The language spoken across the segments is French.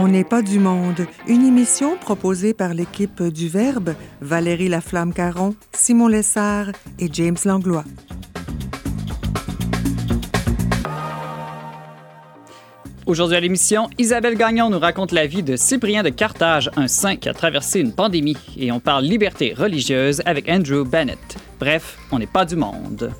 On n'est pas du monde, une émission proposée par l'équipe du Verbe, Valérie Laflamme-Caron, Simon Lessard et James Langlois. Aujourd'hui à l'émission, Isabelle Gagnon nous raconte la vie de Cyprien de Carthage, un saint qui a traversé une pandémie, et on parle liberté religieuse avec Andrew Bennett. Bref, on n'est pas du monde.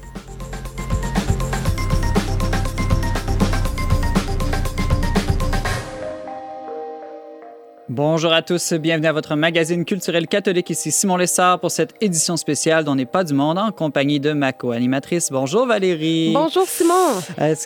Bonjour à tous, bienvenue à votre magazine culturel catholique. Ici Simon Lessard pour cette édition spéciale dont n'est pas du monde en compagnie de ma co-animatrice. Bonjour Valérie. Bonjour Simon.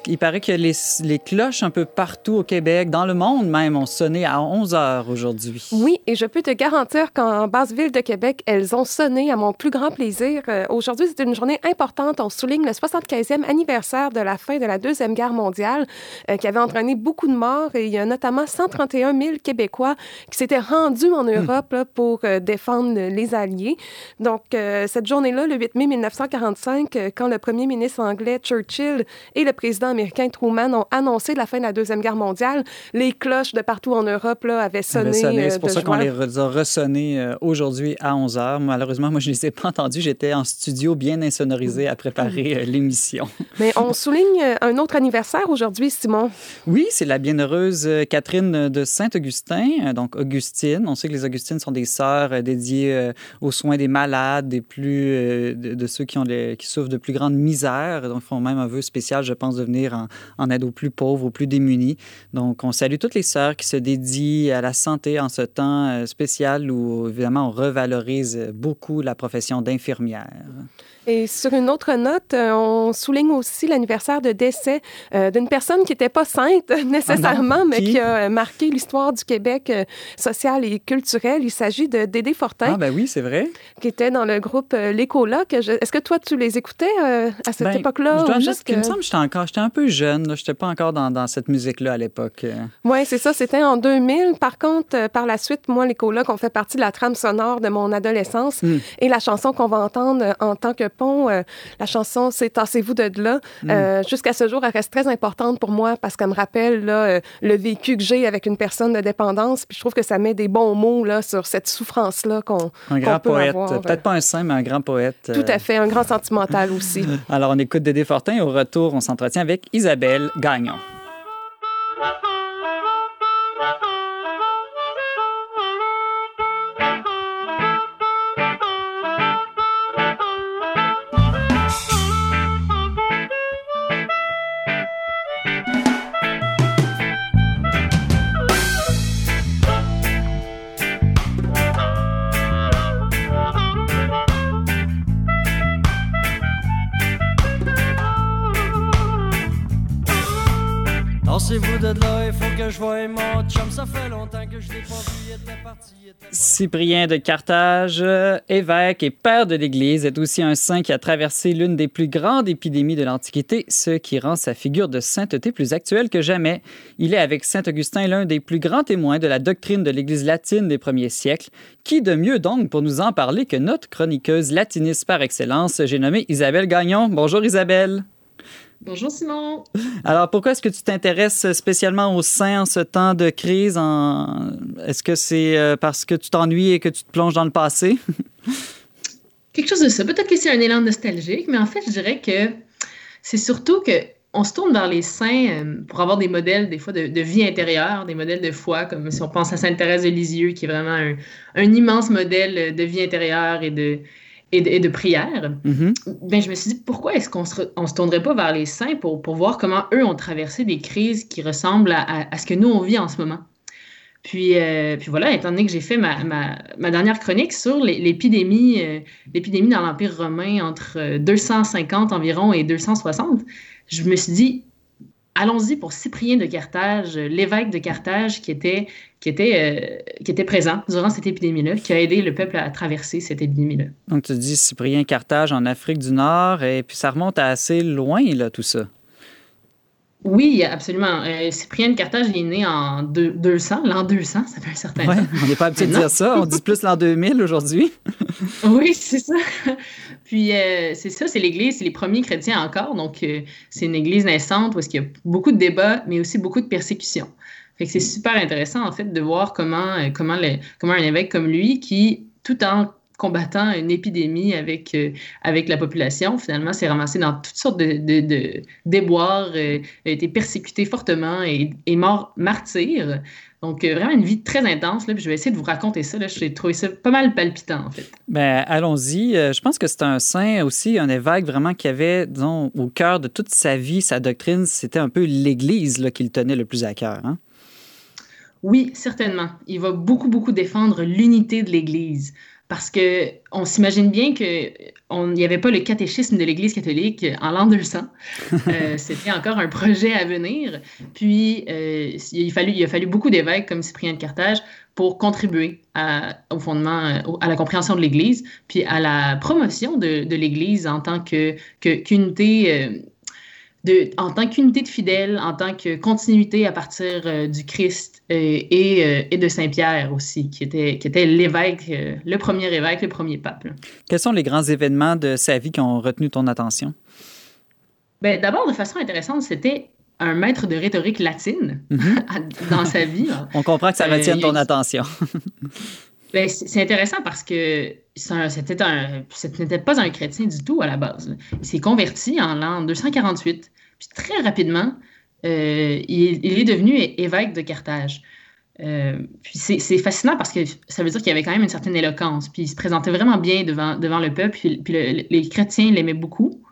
il paraît que les, les, cloches un peu partout au Québec, dans le monde même, ont sonné à 11 heures aujourd'hui. Oui, et je peux te garantir qu'en basse-ville de Québec, elles ont sonné à mon plus grand plaisir. Euh, aujourd'hui, c'est une journée importante. On souligne le 75e anniversaire de la fin de la Deuxième Guerre mondiale euh, qui avait entraîné beaucoup de morts et il y a notamment 131 000 Québécois qui s'était rendu en hmm. Europe pour euh, défendre les Alliés. Donc, euh, cette journée-là, le 8 mai 1945, euh, quand le premier ministre anglais Churchill et le président américain Truman ont annoncé la fin de la Deuxième Guerre mondiale, les cloches de partout en Europe là, avaient sonné. C'est pour ça qu'on les a ressonnées aujourd'hui à 11 h. Malheureusement, moi, je ne les ai pas entendus. J'étais en studio bien insonorisé à préparer l'émission. Mais on souligne un autre anniversaire aujourd'hui, Simon. Oui, c'est la bienheureuse Catherine de Saint-Augustin, donc Augustine. On sait que les Augustines sont des sœurs euh, dédiées euh, aux soins des malades, des plus, euh, de, ceux qui, ont qui souffrent de plus grande misère. Donc, font même un vœu spécial, je pense, de venir en, en, aide aux plus pauvres, aux plus démunis. Donc, on salue toutes les sœurs qui se dédient à la santé en ce temps spécial où, évidemment, on revalorise beaucoup la profession d'infirmière. Et sur une autre note, euh, on souligne aussi l'anniversaire de décès euh, d'une personne qui n'était pas sainte nécessairement, mais qui? a marqué l'histoire du Québec euh, social et culturel. Il s'agit de Dédé Fortin. Ah ben oui, c'est vrai. Qui était dans le groupe L'Écoloc. Est-ce que toi, tu les écoutais à cette ben, époque-là? Je dois juste que... me semble que j'étais encore, j'étais un peu jeune. Je n'étais pas encore dans, dans cette musique-là à l'époque. Oui, c'est ça. C'était en 2000. Par contre, par la suite, moi, L'Écoloc, on fait partie de la trame sonore de mon adolescence. Hmm. Et la chanson qu'on va entendre en tant que Euh, la chanson C'est Tassez-vous de là. Mm. Euh, jusqu'à ce jour, elle reste très importante pour moi parce qu'elle me rappelle là, euh, le vécu que j'ai avec une personne de dépendance. Puis je trouve que ça met des bons mots là, sur cette souffrance-là qu'on Un grand poète. Peut-être pas un saint, mais un grand poète. Tout à fait. Un grand sentimental aussi. Alors, on écoute Dédé Fortin et au retour, on s'entretient avec Isabelle Gagnon. Cyprien de Carthage, évêque et père de l'Église, est aussi un saint qui a traversé l'une des plus grandes épidémies de l'Antiquité, ce qui rend sa figure de sainteté plus actuelle que jamais. Il est avec Saint Augustin l'un des plus grands témoins de la doctrine de l'Église latine des premiers siècles. Qui de mieux donc pour nous en parler que notre chroniqueuse latiniste par excellence, j'ai nommé Isabelle Gagnon. Bonjour Isabelle. Bonjour Simon. Alors pourquoi est-ce que tu t'intéresses spécialement au sein en ce temps de crise? Est-ce que c'est euh, parce que tu t'ennuies et que tu te plonges dans le passé? Quelque chose de ça. Peut-être que c'est un élan nostalgique, mais en fait, je dirais que c'est surtout que on se tourne vers les saints euh, pour avoir des modèles, des fois, de, vie intérieure, des modèles de foi, comme si on pense à Sainte Thérèse de Lisieux, qui est vraiment un immense modèle de vie intérieure et de, et de, prière, mm-hmm. ben, je me suis dit, pourquoi est-ce qu'on se, on se tournerait pas vers les saints pour, pour voir comment eux ont traversé des crises qui ressemblent à, à, ce que nous, on vit en ce moment? Puis, euh, puis voilà, étant donné que j'ai fait ma, ma, ma, dernière chronique sur l'épidémie, euh, l'épidémie dans l'Empire romain entre 250 environ et 260, je me suis dit, allons-y pour Cyprien de Carthage, l'évêque de Carthage qui était, qui, était, euh, qui était présent durant cette épidémie-là, qui a aidé le peuple à traverser cette épidémie-là. Donc, tu dis Cyprien Carthage en Afrique du Nord, et puis ça remonte à assez loin, là, tout ça. Oui, absolument. Euh, Cyprien de Carthage est né en 200, l'an 200, ça fait un certain temps. On n'est pas habitué de dire ça, on dit plus l'an 2000 aujourd'hui. oui, c'est ça. Puis euh, c'est ça, c'est l'Église, c'est les premiers chrétiens encore, donc euh, c'est une Église naissante où il y a beaucoup de débats, mais aussi beaucoup de persécutions. Fait que c'est super intéressant, en fait, de voir comment, comment, comment un évêque comme lui, qui, tout en combattant une épidémie avec, avec la population. Finalement, s'est ramassé dans toutes sortes de, de, déboires, a été persécuté fortement et est mort martyr. Donc, euh, vraiment une vie très intense. Là, puis je vais essayer de vous raconter ça. J'ai trouvé ça pas mal palpitant, en fait. Bien, allons-y. Euh, je pense que c'est un saint aussi, un évêque vraiment qui avait, disons, au cœur de toute sa vie, sa doctrine, c'était un peu l'Église qu'il tenait le plus à cœur. Hein? Oui, certainement. Il va beaucoup, beaucoup défendre l'unité de l'Église parce qu'on s'imagine bien qu'il n'y avait pas le catéchisme de l'Église catholique en l'an 200. Euh, c'était encore un projet à venir. Puis, euh, il, il a fallu beaucoup d'évêques comme Cyprien de Carthage pour contribuer au fondement, à la compréhension de l'Église, puis à la promotion de, l'Église en tant que, qu'unité. En tant qu'unité de fidèles, en tant que continuité à partir euh, du Christ euh, et, euh, et, de Saint-Pierre aussi, qui était, qui était l'évêque, le premier évêque, le premier pape. Quels sont les grands événements de sa vie qui ont retenu ton attention? Ben, D'abord, de façon intéressante, c'était un maître de rhétorique latine mhm. dans sa vie. On comprend que ça retienne ton attention. Ben, c'est intéressant parce que c'était un, ce n'était pas un chrétien du tout à la base. Il s'est converti en l'an 248. Puis très rapidement, euh, il, est devenu évêque de Carthage. Euh, puis c'est fascinant parce que ça veut dire qu'il avait quand même une certaine éloquence. Puis il se présentait vraiment bien devant, devant le peuple. Puis, les chrétiens l'aimaient beaucoup.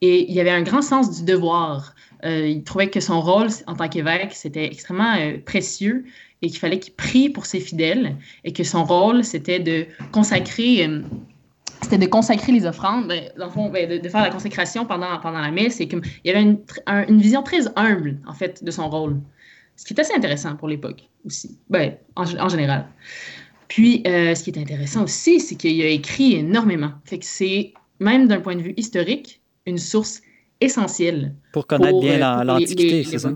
Et il avait un grand sens du devoir. Euh, il trouvait que son rôle en tant qu'évêque, c'était extrêmement précieux et qu'il fallait qu'il prie pour ses fidèles et que son rôle, c'était de consacrer euh, c'était de consacrer les offrandes, ben, dans le fond, ben, de, faire la consécration pendant, pendant la messe. Et qu'il y avait une, une, vision très humble, en fait, de son rôle. Ce qui est assez intéressant pour l'époque aussi, ben, en, général. Puis, euh, ce qui est intéressant aussi, c'est qu'il a écrit énormément. Fait que c'est, même d'un point de vue historique, une source essentielle. Pour connaître bien euh, l'Antiquité, c'est ça?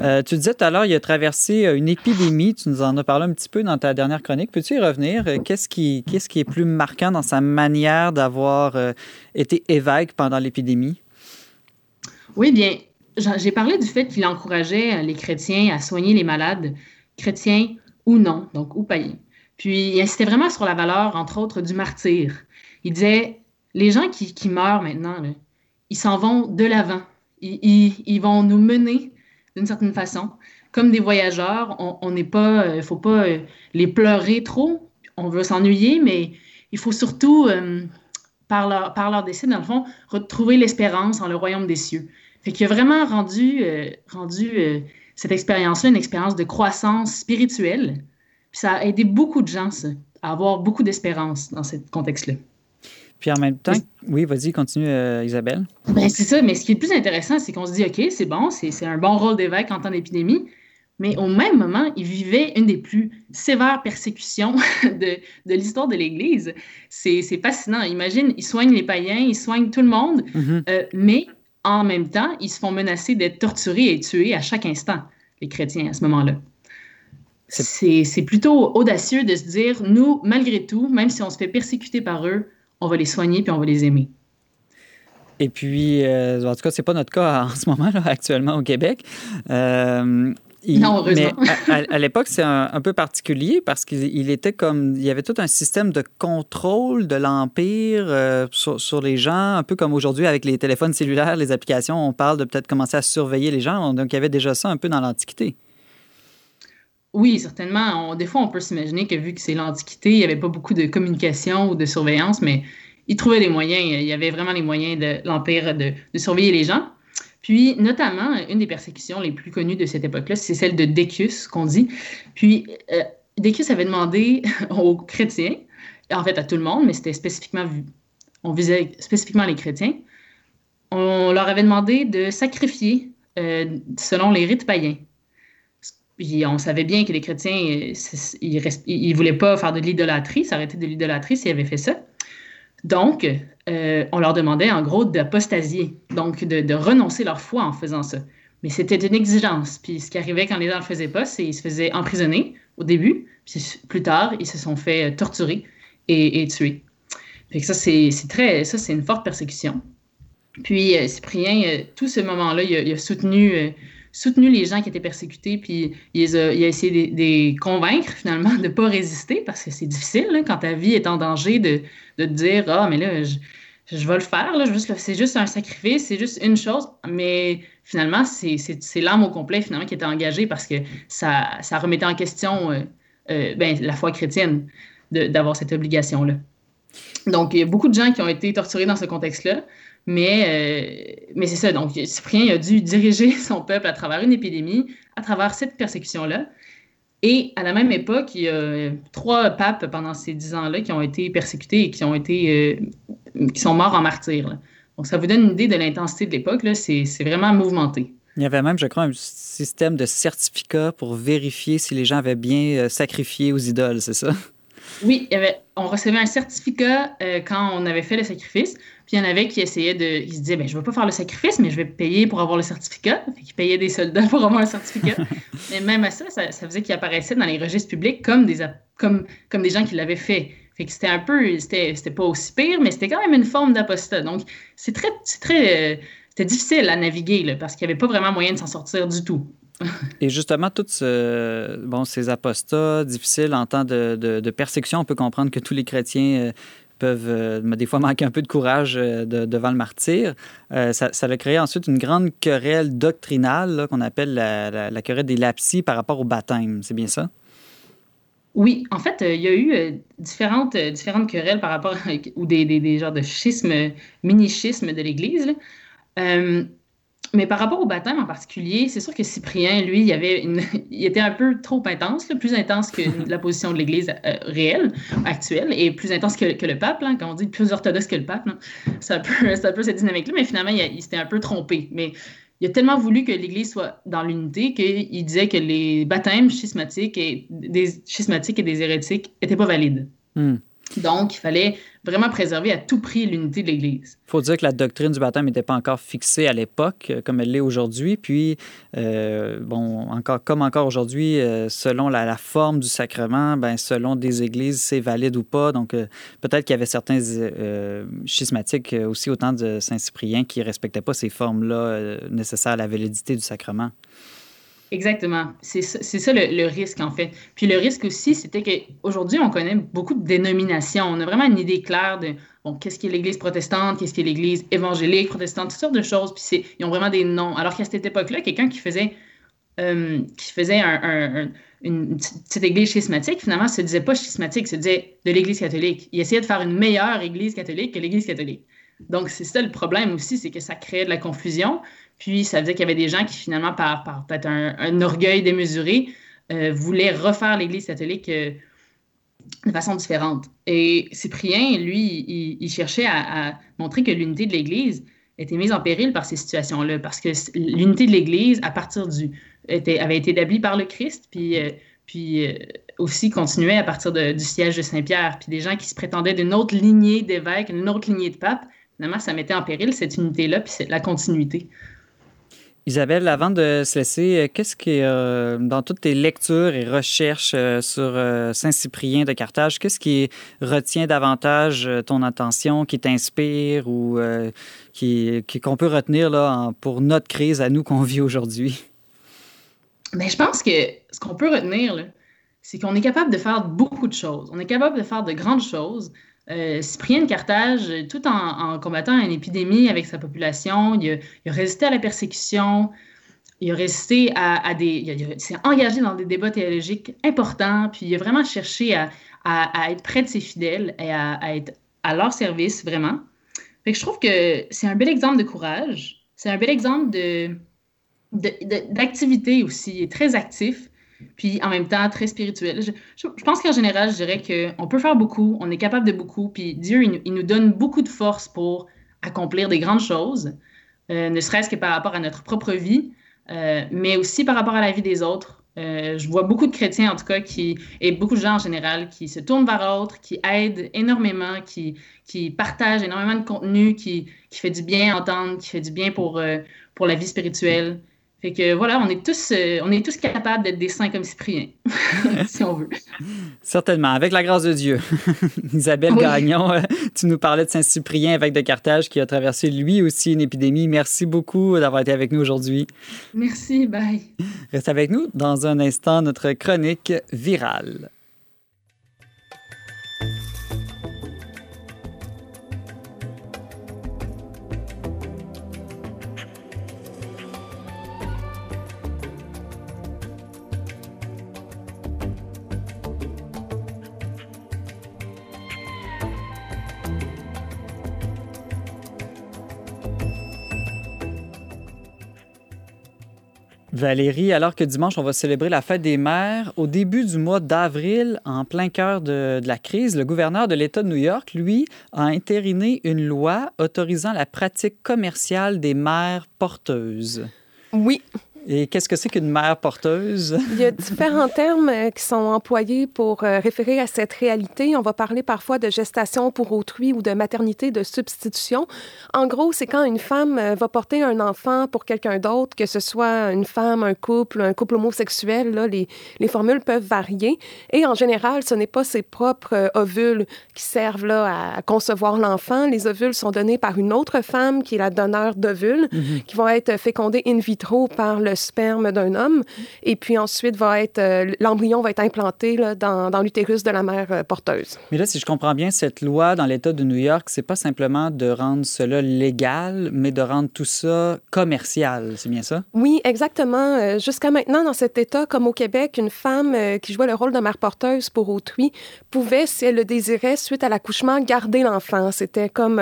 Euh, tu disais tout à l'heure, il a traversé euh, une épidémie. Tu nous en as parlé un petit peu dans ta dernière chronique. Peux-tu y revenir? Euh, qu'est-ce qui, est plus marquant dans sa manière d'avoir été évêque pendant l'épidémie? Oui, bien, j'ai parlé du fait qu'il encourageait les chrétiens à soigner les malades, chrétiens ou non, donc ou païens. Puis il insistait vraiment sur la valeur, entre autres, du martyr. Il disait, les gens qui, meurent maintenant, ils s'en vont de l'avant. Ils, ils, vont nous mener d'une certaine façon. Comme des voyageurs, on n'est pas, il euh, faut pas euh, les pleurer trop. On veut s'ennuyer, mais il faut surtout, euh, par, leur, par leur décès, dans le fond, retrouver l'espérance dans le royaume des cieux. Fait qu'il a vraiment rendu, rendu cette expérience-là une expérience de croissance spirituelle. Puis ça a aidé beaucoup de gens à avoir beaucoup d'espérance dans ce contexte-là. Puis en même temps, oui, vas-y, continue, euh, Isabelle. Ben, c'est ça, mais ce qui est le plus intéressant, c'est qu'on se dit, OK, c'est bon, c'est un bon rôle d'évêque en temps d'épidémie, mais au même moment, il vivait une des plus sévères persécutions de, de l'histoire de l'Église. C'est fascinant. Imagine, il soigne les païens, il soigne tout le monde, mm-hmm. euh, mais en même temps, ils se font menacer d'être torturés et tués à chaque instant, les chrétiens, à ce moment-là. C'est plutôt audacieux de se dire, nous, malgré tout, même si on se fait persécuter par eux, on va les soigner puis on va les aimer. Et puis, euh, en tout cas, c'est pas notre cas en ce moment, là, actuellement au Québec. Euh, non, heureusement. Mais à, l'époque, c'est un, peu particulier parce qu'il était comme. Il y avait tout un système de contrôle de l'Empire euh, sur, les gens, un peu comme aujourd'hui avec les téléphones cellulaires, les applications, on parle de peut-être commencer à surveiller les gens. Donc, il y avait déjà ça un peu dans l'Antiquité. Oui, certainement. des fois, on peut s'imaginer que vu que c'est l'Antiquité, il n'y avait pas beaucoup de communication ou de surveillance, mais il trouvait les moyens. Il y avait vraiment les moyens de l'Empire de, surveiller les gens. Puis, notamment, une des persécutions les plus connues de cette époque-là, c'est celle de Décus, qu'on dit. Puis, euh, Décus avait demandé aux chrétiens, en fait à tout le monde, mais c'était spécifiquement, on visait spécifiquement les chrétiens, on leur avait demandé de sacrifier euh, selon les rites païens. Puis on savait bien que les chrétiens, euh, ils ne voulaient pas faire de l'idolâtrie, s'arrêter de l'idolâtrie s'ils avaient fait ça. Donc, euh, on leur demandait en gros d'apostasier, donc de, renoncer leur foi en faisant ça. Mais c'était une exigence. Puis ce qui arrivait quand les gens ne le faisaient pas, c'est qu'ils se faisaient emprisonner au début, puis plus tard, ils se sont fait torturer et, tuer. Fait que ça, c'est très, ça, c'est une forte persécution. Puis euh, Cyprien, tout ce moment-là, il, a soutenu soutenu les gens qui étaient persécutés, puis il, a, essayé de les convaincre finalement de ne pas résister, parce que c'est difficile hein, quand ta vie est en danger de, te dire Ah, mais là, je, je vais le faire, c'est juste un sacrifice, c'est juste une chose, mais finalement, c'est l'âme au complet finalement qui était engagée parce que ça, ça remettait en question euh, euh, ben, la foi chrétienne d'avoir cette obligation-là. Donc, il y a beaucoup de gens qui ont été torturés dans ce contexte-là, mais, euh, mais c'est ça. Donc, Cyprien a dû diriger son peuple à travers une épidémie, à travers cette persécution-là. Et à la même époque, il y a trois papes pendant ces dix ans-là qui ont été persécutés et qui ont été qui sont morts en martyr. Donc, ça vous donne une idée de l'intensité de l'époque. C'est vraiment mouvementé. Il y avait même, je crois, un système de certificats pour vérifier si les gens avaient bien euh, sacrifié aux idoles, c'est ça? Oui, on recevait un certificat euh, quand on avait fait le sacrifice. Puis il y en avait qui essayaient de. Ils se disaient, ben, je ne vais pas faire le sacrifice, mais je vais payer pour avoir le certificat. Fait payaient des soldats pour avoir le certificat. mais même à ça, ça, faisait qu'ils apparaissaient dans les registres publics comme des, gens qui l'avaient fait c'était un peu, c'était pas aussi pire, mais c'était quand même une forme d'apostat. Donc, c'est très, euh, c'était difficile à naviguer parce qu'il n'y avait pas vraiment moyen de s'en sortir du tout. Et justement, tous ces apostats difficiles en temps de, persécution, on peut comprendre que tous les chrétiens euh, peuvent euh, des fois manquer un peu de courage devant le martyr. ça, a créé ensuite une grande querelle doctrinale qu'on appelle la, querelle des lapsies par rapport au baptême. C'est bien ça? Oui, en fait, euh, il y a eu euh, différentes, euh, querelles par rapport à, ou des genres de schismes, mini-schismes de l'Église. Mais par rapport au baptême en particulier, c'est sûr que Cyprien, lui, il, avait une, il était un peu trop intense, plus intense que la position de l'Église réelle, actuelle, et plus intense que, que le pape, là, quand on dit plus orthodoxe que le pape. C'est un, un peu cette dynamique-là, mais finalement, il, il s'était un peu trompé. Mais il a tellement voulu que l'Église soit dans l'unité qu'il disait que les baptêmes schismatiques et des, schismatiques et des hérétiques n'étaient pas valides. Hmm. Donc, il fallait vraiment préserver à tout prix l'unité de l'Église. Il faut dire que la doctrine du baptême n'était pas encore fixée à l'époque euh, comme elle l'est aujourd'hui. Puis, euh, bon, encore, comme encore aujourd'hui, euh, selon la, forme du sacrement, ben, selon des églises, c'est valide ou pas. Donc, peut-être qu'il y avait certains schismatiques aussi au temps de Saint-Cyprien qui ne respectaient pas ces formes-là nécessaires à la validité du sacrement. Exactement. C'est ça, le, risque, en fait. Puis le risque aussi, c'était qu'aujourd'hui, on connaît beaucoup de dénominations. On a vraiment une idée claire de bon, qu'est-ce qu'est l'Église protestante, qu'est-ce qu'est l'Église évangélique, protestante, toutes sortes de choses. Puis ils ont vraiment des noms. Alors qu'à cette époque-là, quelqu'un qui faisait, euh, qui faisait une petite église schismatique, finalement, se disait pas schismatique, se disait de l'Église catholique. Il essayait de faire une meilleure Église catholique que l'Église catholique. Donc, c'est ça le problème aussi, c'est que ça créait de la confusion. Puis, ça veut dire qu'il y avait des gens qui, finalement, par, peut-être un, orgueil démesuré, euh, voulaient refaire l'Église catholique euh, de façon différente. Et Cyprien, lui, il, cherchait à, montrer que l'unité de l'Église était mise en péril par ces situations-là, parce que l'unité de l'Église, à partir du... Avait été établie par le Christ, puis... Euh, puis aussi continuait à partir du siège de Saint-Pierre. Puis des gens qui se prétendaient d'une autre lignée d'évêques, une autre lignée de papes, finalement, ça mettait en péril cette unité-là, puis la continuité. Isabelle, avant de se laisser, euh, qu'est-ce qui, euh, dans toutes tes lectures et recherches euh, sur Saint-Cyprien de Carthage, qu'est-ce qui retient davantage ton attention, qui t'inspire ou qui, qu'on peut retenir là, pour notre crise à nous qu'on vit aujourd'hui? Bien, je pense que ce qu'on peut retenir, c'est qu'on est capable de faire beaucoup de choses. On est capable de faire de grandes choses. Euh, Cyprien de Carthage, tout en, combattant une épidémie avec sa population, il a, résisté à la persécution, il a résisté à, des. Il, s'est engagé dans des débats théologiques importants, puis il a vraiment cherché à, être près de ses fidèles et à, être à leur service, vraiment. Fait je trouve que c'est un bel exemple de courage, c'est un bel exemple d'activité aussi. Il est très actif puis en même temps très spirituel. Je, pense qu'en général, je dirais qu'on peut faire beaucoup, on est capable de beaucoup, puis Dieu, il, nous donne beaucoup de force pour accomplir des grandes choses, euh, ne serait-ce que par rapport à notre propre vie, euh, mais aussi par rapport à la vie des autres. Euh, je vois beaucoup de chrétiens, en tout cas, qui, et beaucoup de gens en général, qui se tournent vers l'autre, qui aident énormément, qui, partagent énormément de contenu, qui, fait du bien à entendre, qui fait du bien pour la vie spirituelle. Fait que voilà, on est tous, euh, on est tous capables d'être des saints comme Cyprien, si on veut. Certainement, avec la grâce de Dieu. Isabelle Gagnon, euh, tu nous parlais de Saint-Cyprien, évêque de Carthage, qui a traversé lui aussi une épidémie. Merci beaucoup d'avoir été avec nous aujourd'hui. Merci, bye. Reste avec nous dans un instant, notre chronique virale. Valérie, alors que dimanche, on va célébrer la fête des mères, au début du mois d'avril, en plein cœur de, la crise, le gouverneur de l'État de New York, lui, a entériné une loi autorisant la pratique commerciale des mères porteuses. Oui, et qu'est-ce que c'est qu'une mère porteuse? Il y a différents termes euh, qui sont employés pour euh, référer à cette réalité. On va parler parfois de gestation pour autrui ou de maternité de substitution. En gros, c'est quand une femme euh, va porter un enfant pour quelqu'un d'autre, que ce soit une femme, un couple, un couple homosexuel, là, les, les formules peuvent varier. Et en général, ce n'est pas ses propres ovules qui servent là, à concevoir l'enfant. Les ovules sont donnés par une autre femme qui est la donneur d'ovules, mm -hmm. qui vont être fécondés in vitro par le sperme d'un homme. Et puis ensuite, va être euh, l'embryon va être implanté là, dans, dans l'utérus de la mère euh, porteuse. Mais là, si je comprends bien, cette loi dans l'État de New York, c'est pas simplement de rendre cela légal, mais de rendre tout ça commercial. C'est bien ça? Oui, exactement. Euh, Jusqu'à maintenant, dans cet État, comme au Québec, une femme qui jouait le rôle de mère porteuse pour autrui pouvait, si elle le désirait, suite à l'accouchement, garder l'enfant. C'était comme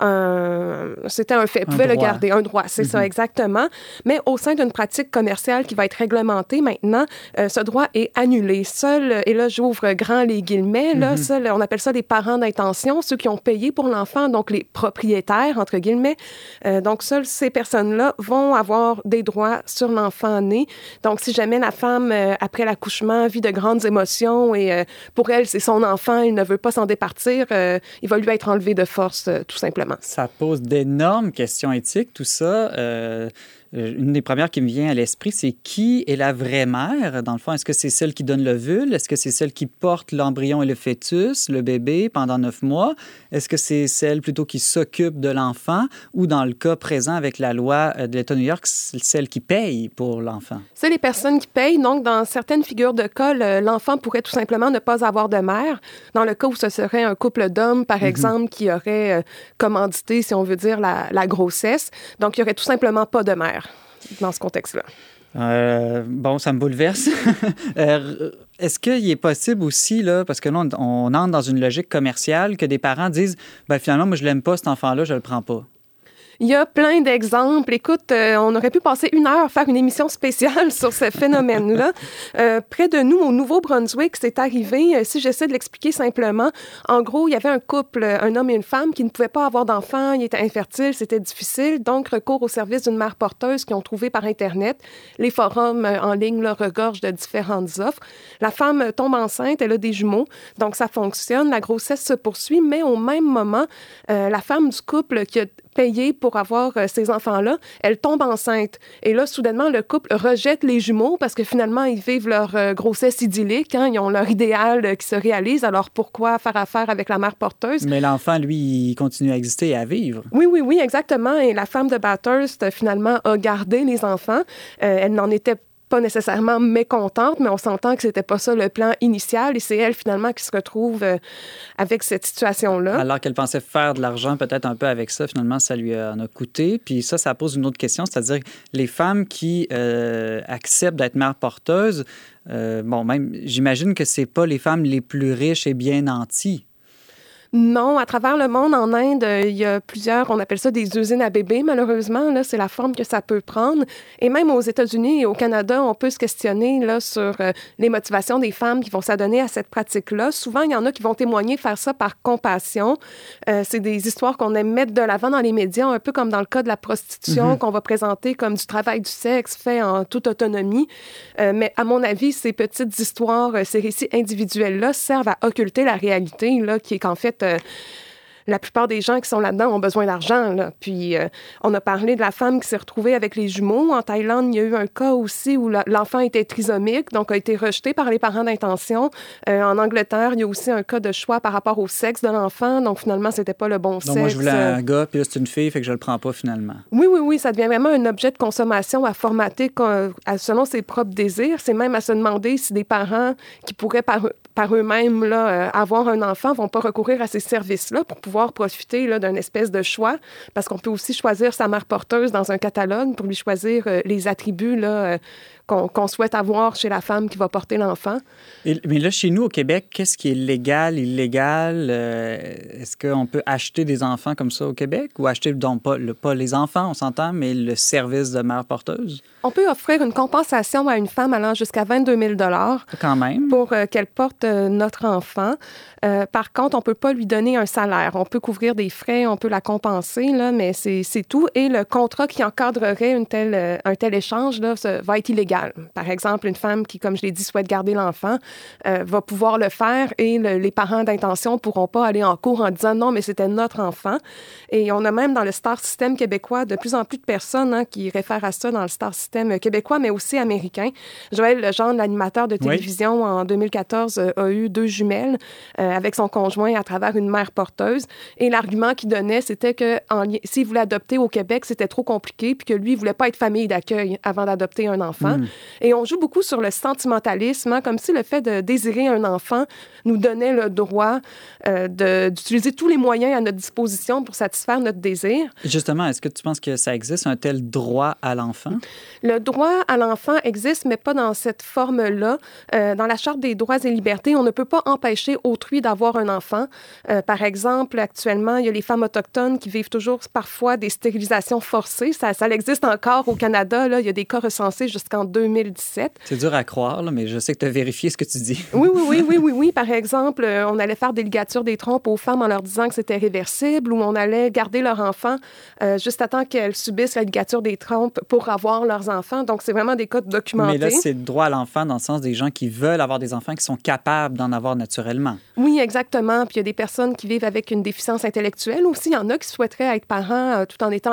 un... C'était un fait. Elle pouvait le garder, un droit. C'est mm -hmm. ça, exactement. Mais au sein d'une pratique commerciale qui va être réglementée maintenant, euh, ce droit est annulé. Seul, et là, j'ouvre grand les guillemets, là, mm -hmm. seul, on appelle ça les parents d'intention, ceux qui ont payé pour l'enfant, donc les propriétaires, entre guillemets. Euh, donc, seules ces personnes-là vont avoir des droits sur l'enfant né. Donc, si jamais la femme, euh, après l'accouchement, vit de grandes émotions et euh, pour elle, c'est son enfant, il ne veut pas s'en départir, euh, il va lui être enlevé de force, tout simplement. Ça pose d'énormes questions éthiques, tout ça. Une des premières qui me vient à l'esprit, c'est qui est la vraie mère? Dans le fond, est-ce que c'est celle qui donne l'ovule? Est-ce que c'est celle qui porte l'embryon et le fœtus, le bébé, pendant neuf mois? Est-ce que c'est celle plutôt qui s'occupe de l'enfant? Ou dans le cas présent avec la loi de l'État de New York, c'est celle qui paye pour l'enfant? C'est les personnes qui payent. Donc, dans certaines figures de cas, l'enfant pourrait tout simplement ne pas avoir de mère. Dans le cas où ce serait un couple d'hommes, par mm -hmm. exemple, qui aurait commandité, si on veut dire, la, la grossesse. Donc, il n'y aurait tout simplement pas de mère dans ce contexte-là? Euh, bon, ça me bouleverse. euh, Est-ce qu'il est possible aussi, là, parce que là, on, on, entre dans une logique commerciale, que des parents disent ben, finalement, moi, je l'aime pas, cet enfant-là, je le prends pas? Il y a plein d'exemples. Écoute, euh, on aurait pu passer une heure à faire une émission spéciale sur ce phénomène-là. Euh, près de nous, au Nouveau-Brunswick, c'est arrivé, euh, si j'essaie de l'expliquer simplement, en gros, il y avait un couple, un homme et une femme, qui ne pouvaient pas avoir d'enfants, ils étaient infertiles, c'était difficile, donc recours au service d'une mère porteuse qu'ils ont trouvé par Internet. Les forums en ligne leur regorgent de différentes offres. La femme tombe enceinte, elle a des jumeaux, donc ça fonctionne, la grossesse se poursuit, mais au même moment, euh, la femme du couple qui a payé pour avoir euh, ces enfants-là, elle tombe enceinte. Et là, soudainement, le couple rejette les jumeaux parce que finalement, ils vivent leur euh, grossesse idyllique, hein, ils ont leur idéal euh, qui se réalise. Alors pourquoi faire affaire avec la mère porteuse? Mais l'enfant, lui, il continue à exister et à vivre. Oui, oui, oui, exactement. Et la femme de Bathurst, finalement, a gardé les enfants. Euh, elle n'en était pas nécessairement mécontente, mais on s'entend que c'était pas ça le plan initial et c'est elle finalement qui se retrouve euh, avec cette situation-là. Alors qu'elle pensait faire de l'argent peut-être un peu avec ça, finalement ça lui en a coûté. Puis ça, ça pose une autre question, c'est-à-dire les femmes qui euh, acceptent d'être mères porteuses, euh, bon, même j'imagine que c'est pas les femmes les plus riches et bien nanties. Non, à travers le monde, en Inde, il y a plusieurs, on appelle ça des usines à bébés, malheureusement. Là, c'est la forme que ça peut prendre. Et même aux États-Unis et au Canada, on peut se questionner là, sur euh, les motivations des femmes qui vont s'adonner à cette pratique-là. Souvent, il y en a qui vont témoigner, faire ça par compassion. Euh, c'est des histoires qu'on aime mettre de l'avant dans les médias, un peu comme dans le cas de la prostitution, mm -hmm. qu'on va présenter comme du travail du sexe fait en toute autonomie. Euh, mais à mon avis, ces petites histoires, ces récits individuels-là servent à occulter la réalité, là, qui est qu'en fait, euh, la plupart des gens qui sont là-dedans ont besoin d'argent. Là. Puis, euh, on a parlé de la femme qui s'est retrouvée avec les jumeaux. En Thaïlande, il y a eu un cas aussi où l'enfant était trisomique, donc a été rejeté par les parents d'intention. Euh, en Angleterre, il y a aussi un cas de choix par rapport au sexe de l'enfant. Donc, finalement, c'était pas le bon donc, sexe. Moi, je voulais un gars, puis là, c'est une fille, fait que je le prends pas finalement. Oui, oui, oui. Ça devient vraiment un objet de consommation à formater selon ses propres désirs. C'est même à se demander si des parents qui pourraient par, par eux-mêmes euh, avoir un enfant vont pas recourir à ces services-là pour pouvoir profiter d'un espèce de choix, parce qu'on peut aussi choisir sa mère porteuse dans un catalogue pour lui choisir euh, les attributs là, qu'on souhaite avoir chez la femme qui va porter l'enfant. Mais là, chez nous, au Québec, qu'est-ce qui est légal, illégal? Euh, est-ce qu'on peut acheter des enfants comme ça au Québec ou acheter, donc pas, pas les enfants, on s'entend, mais le service de mère porteuse? On peut offrir une compensation à une femme allant jusqu'à 22 000 Quand même. Pour euh, qu'elle porte euh, notre enfant. par contre, on ne peut pas lui donner un salaire. On peut couvrir des frais, on peut la compenser, là, mais c'est tout. Et le contrat qui encadrerait une telle, un tel échange là, va être illégal. Par exemple, une femme qui, comme je l'ai dit, souhaite garder l'enfant euh, va pouvoir le faire et les parents d'intention ne pourront pas aller en cours en disant non, mais c'était notre enfant. Et on a même dans le Star System québécois de plus en plus de personnes hein, qui réfèrent à ça dans le Star System québécois, mais aussi américain. Joël Legendre, l'animateur de télévision en 2014, euh, a eu deux jumelles euh, avec son conjoint à travers une mère porteuse. Et l'argument qu'il donnait, c'était que s'il voulait adopter au Québec, c'était trop compliqué, puis que lui, il voulait pas être famille d'accueil avant d'adopter un enfant. Hmm. Et on joue beaucoup sur le sentimentalisme, hein, comme si le fait de désirer un enfant nous donnait le droit euh, d'utiliser tous les moyens à notre disposition pour satisfaire notre désir. Justement, est-ce que tu penses que ça existe, un tel droit à l'enfant? Le droit à l'enfant existe, mais pas dans cette forme-là. Euh, dans la Charte des droits et libertés, on ne peut pas empêcher autrui d'avoir un enfant. Euh, par exemple, actuellement, il y a les femmes autochtones qui vivent toujours parfois des stérilisations forcées. Ça, ça existe encore au Canada. Là. Il y a des cas recensés jusqu'en 2017. C'est dur à croire, là, mais je sais que tu as vérifié ce que tu dis. Oui, oui, oui, oui, oui, oui. Par exemple, euh, on allait faire des ligatures des trompes aux femmes en leur disant que c'était réversible ou on allait garder leur enfant euh, juste à temps qu'elles subissent la ligature des trompes pour avoir leurs enfants. Donc, c'est vraiment des cas documentés. Mais là, c'est le droit à l'enfant dans le sens des gens qui veulent avoir des enfants qui sont capables d'en avoir naturellement. Oui, exactement. Puis il y a des personnes qui vivent avec une déficience intellectuelle aussi. Il y en a qui souhaiteraient être parents euh, tout en étant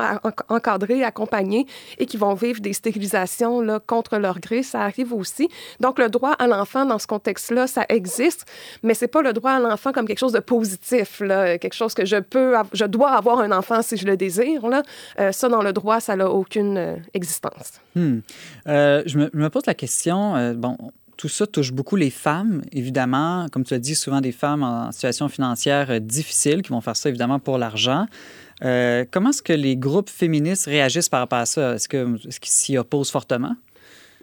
encadrés, accompagnés et qui vont vivre des stérilisations là, contre leur gré ça arrive aussi. Donc, le droit à l'enfant dans ce contexte-là, ça existe, mais c'est pas le droit à l'enfant comme quelque chose de positif, là, quelque chose que je peux, je dois avoir un enfant si je le désire. Là. Euh, ça, dans le droit, ça n'a aucune euh, existence. Hmm. Euh, je, me, pose la question, bon, tout ça touche beaucoup les femmes, évidemment. Comme tu as dit, souvent des femmes en situation financière difficile qui vont faire ça, évidemment, pour l'argent. comment est-ce que les groupes féministes réagissent par rapport à ça? Est-ce qu'ils s'y opposent fortement?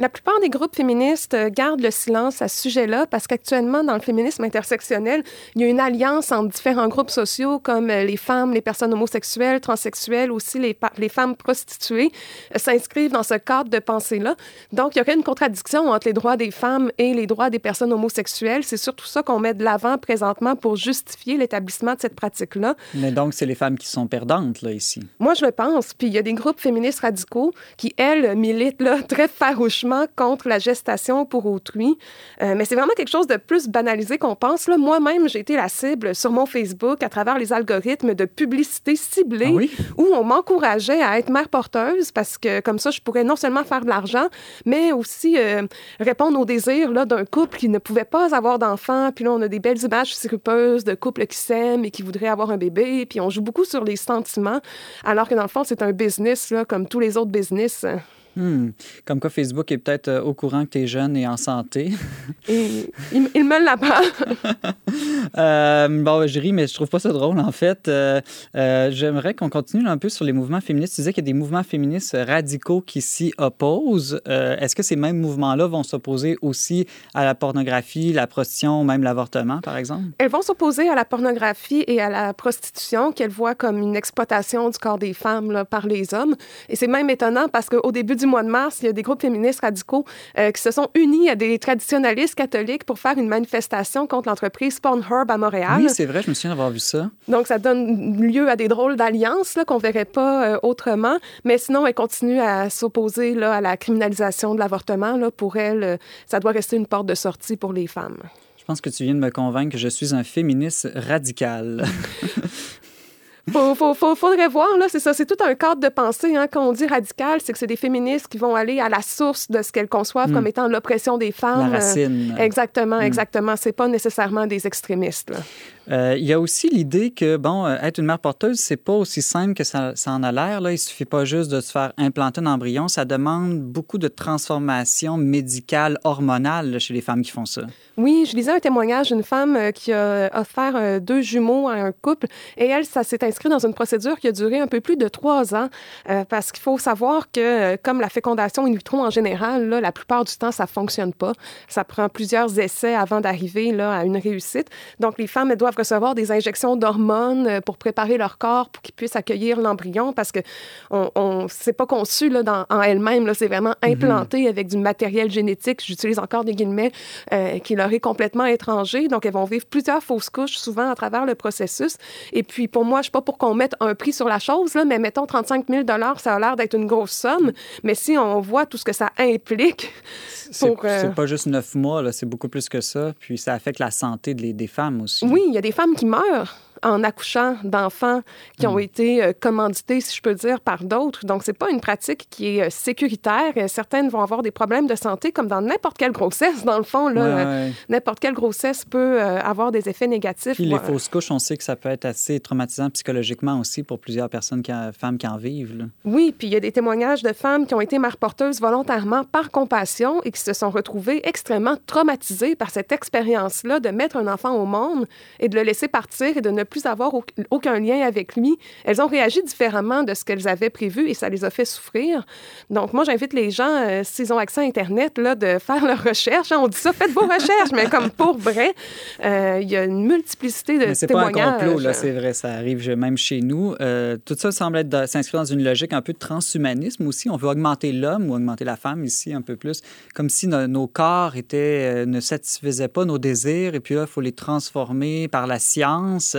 La plupart des groupes féministes euh, gardent le silence à ce sujet-là parce qu'actuellement, dans le féminisme intersectionnel, il y a une alliance entre différents groupes sociaux comme euh, les femmes, les personnes homosexuelles, transsexuelles, aussi les, les femmes prostituées euh, s'inscrivent dans ce cadre de pensée-là. Donc, il y aurait une contradiction entre les droits des femmes et les droits des personnes homosexuelles. C'est surtout ça qu'on met de l'avant présentement pour justifier l'établissement de cette pratique-là. Mais donc, c'est les femmes qui sont perdantes, là, ici. Moi, je le pense. Puis, il y a des groupes féministes radicaux qui, elles, militent là, très farouchement contre la gestation pour autrui. Euh, mais c'est vraiment quelque chose de plus banalisé qu'on pense. Moi-même, j'ai été la cible sur mon Facebook à travers les algorithmes de publicité ciblée ah où on m'encourageait à être mère porteuse parce que comme ça, je pourrais non seulement faire de l'argent, mais aussi euh, répondre aux désirs d'un couple qui ne pouvait pas avoir d'enfant. Puis là, on a des belles images sirupeuses de couples qui s'aiment et qui voudraient avoir un bébé. Puis on joue beaucoup sur les sentiments, alors que dans le fond, c'est un business là, comme tous les autres business. Hmm. Comme quoi, Facebook est peut-être euh, au courant que tu es jeune et en santé. Et il, me l'apprend. euh, bon, je ris, mais je trouve pas ça drôle, en fait. Euh, euh, j'aimerais qu'on continue un peu sur les mouvements féministes. Tu disais qu'il y a des mouvements féministes radicaux qui s'y opposent. Est-ce que ces mêmes mouvements-là vont s'opposer aussi à la pornographie, la prostitution, même l'avortement, par exemple? Elles vont s'opposer à la pornographie et à la prostitution qu'elles voient comme une exploitation du corps des femmes là, par les hommes. Et c'est même étonnant parce qu'au début du mois de mars, il y a des groupes féministes radicaux euh, qui se sont unis à des traditionalistes catholiques pour faire une manifestation contre l'entreprise Pornhub à Montréal. Oui, c'est vrai, je me souviens d'avoir vu ça. Donc, ça donne lieu à des drôles d'alliances qu'on ne verrait pas euh, autrement. Mais sinon, elle continue à s'opposer à la criminalisation de l'avortement. Pour elle, euh, ça doit rester une porte de sortie pour les femmes. Je pense que tu viens de me convaincre que je suis un féministe radical. faut, faut, faudrait voir, là, c'est ça, c'est tout un cadre de pensée. Hein. Quand on dit radical, c'est que c'est des féministes qui vont aller à la source de ce qu'elles conçoivent comme hmm. étant l'oppression des femmes. La racine. exactement, hmm. exactement. C'est pas nécessairement des extrémistes. Euh, il y a aussi l'idée que, bon, euh, être une mère porteuse, c'est pas aussi simple que ça, ça en a l'air. Là. Il suffit pas juste de se faire implanter un embryon. Ça demande beaucoup de transformation médicale, hormonale chez les femmes qui font ça. Oui, je lisais un témoignage d'une femme euh, qui a offert deux jumeaux à un couple et elle, ça s'est inscrit dans une procédure qui a duré un peu plus de trois ans parce qu'il faut savoir que, comme la fécondation in vitro en général, là, la plupart du temps, ça fonctionne pas. Ça prend plusieurs essais avant d'arriver à une réussite. Donc, les femmes, elles doivent recevoir des injections d'hormones euh, pour préparer leur corps pour qu'ils puissent accueillir l'embryon parce que on, on c'est pas conçu là, dans, en elle-même. C'est vraiment mhm. implanté avec du matériel génétique, j'utilise encore des guillemets, euh, qui leur est complètement étranger. Donc, elles vont vivre plusieurs fausses couches souvent à travers le processus. Et puis, pour moi, je suis pas pour qu'on mette un prix sur la chose, là, mais mettons 35 000 ça a l'air d'être une grosse somme. Mais si on voit tout ce que ça implique pour... C'est euh, pas juste neuf mois, c'est beaucoup plus que ça. Puis ça affecte la santé des, des femmes aussi. Oui, il y a des femmes qui meurent en accouchant d'enfants qui ont hmm. été euh, commandités, si je peux dire, par d'autres. Donc, c'est pas une pratique qui est euh, sécuritaire. Certaines vont avoir des problèmes de santé, comme dans n'importe quelle grossesse, dans le fond. Là, N'importe quelle grossesse peut euh, avoir des effets négatifs. Puis les fausses couches, on sait que ça peut être assez traumatisant psychologiquement aussi pour plusieurs personnes, qui, femmes qui en vivent. Oui, puis il y a des témoignages de femmes qui ont été mères porteuses volontairement par compassion et qui se sont retrouvées extrêmement traumatisées par cette expérience-là de mettre un enfant au monde et de le laisser partir et de ne plus avoir aucun lien avec lui. Elles ont réagi différemment de ce qu'elles avaient prévu et ça les a fait souffrir. Donc, moi, j'invite les gens, euh, s'ils ont accès à Internet, là, de faire leurs recherches. On dit ça, faites vos recherches, mais comme pour vrai, euh, il y a une multiplicité de témoignages. C'est pas un complot, là, c'est vrai, ça arrive même chez nous. Euh, tout ça semble s'inscrire dans une logique un peu de transhumanisme aussi. On veut augmenter l'homme ou augmenter la femme ici un peu plus, comme si nos corps étaient, ne satisfaisaient pas nos désirs et puis là, il faut les transformer par la science.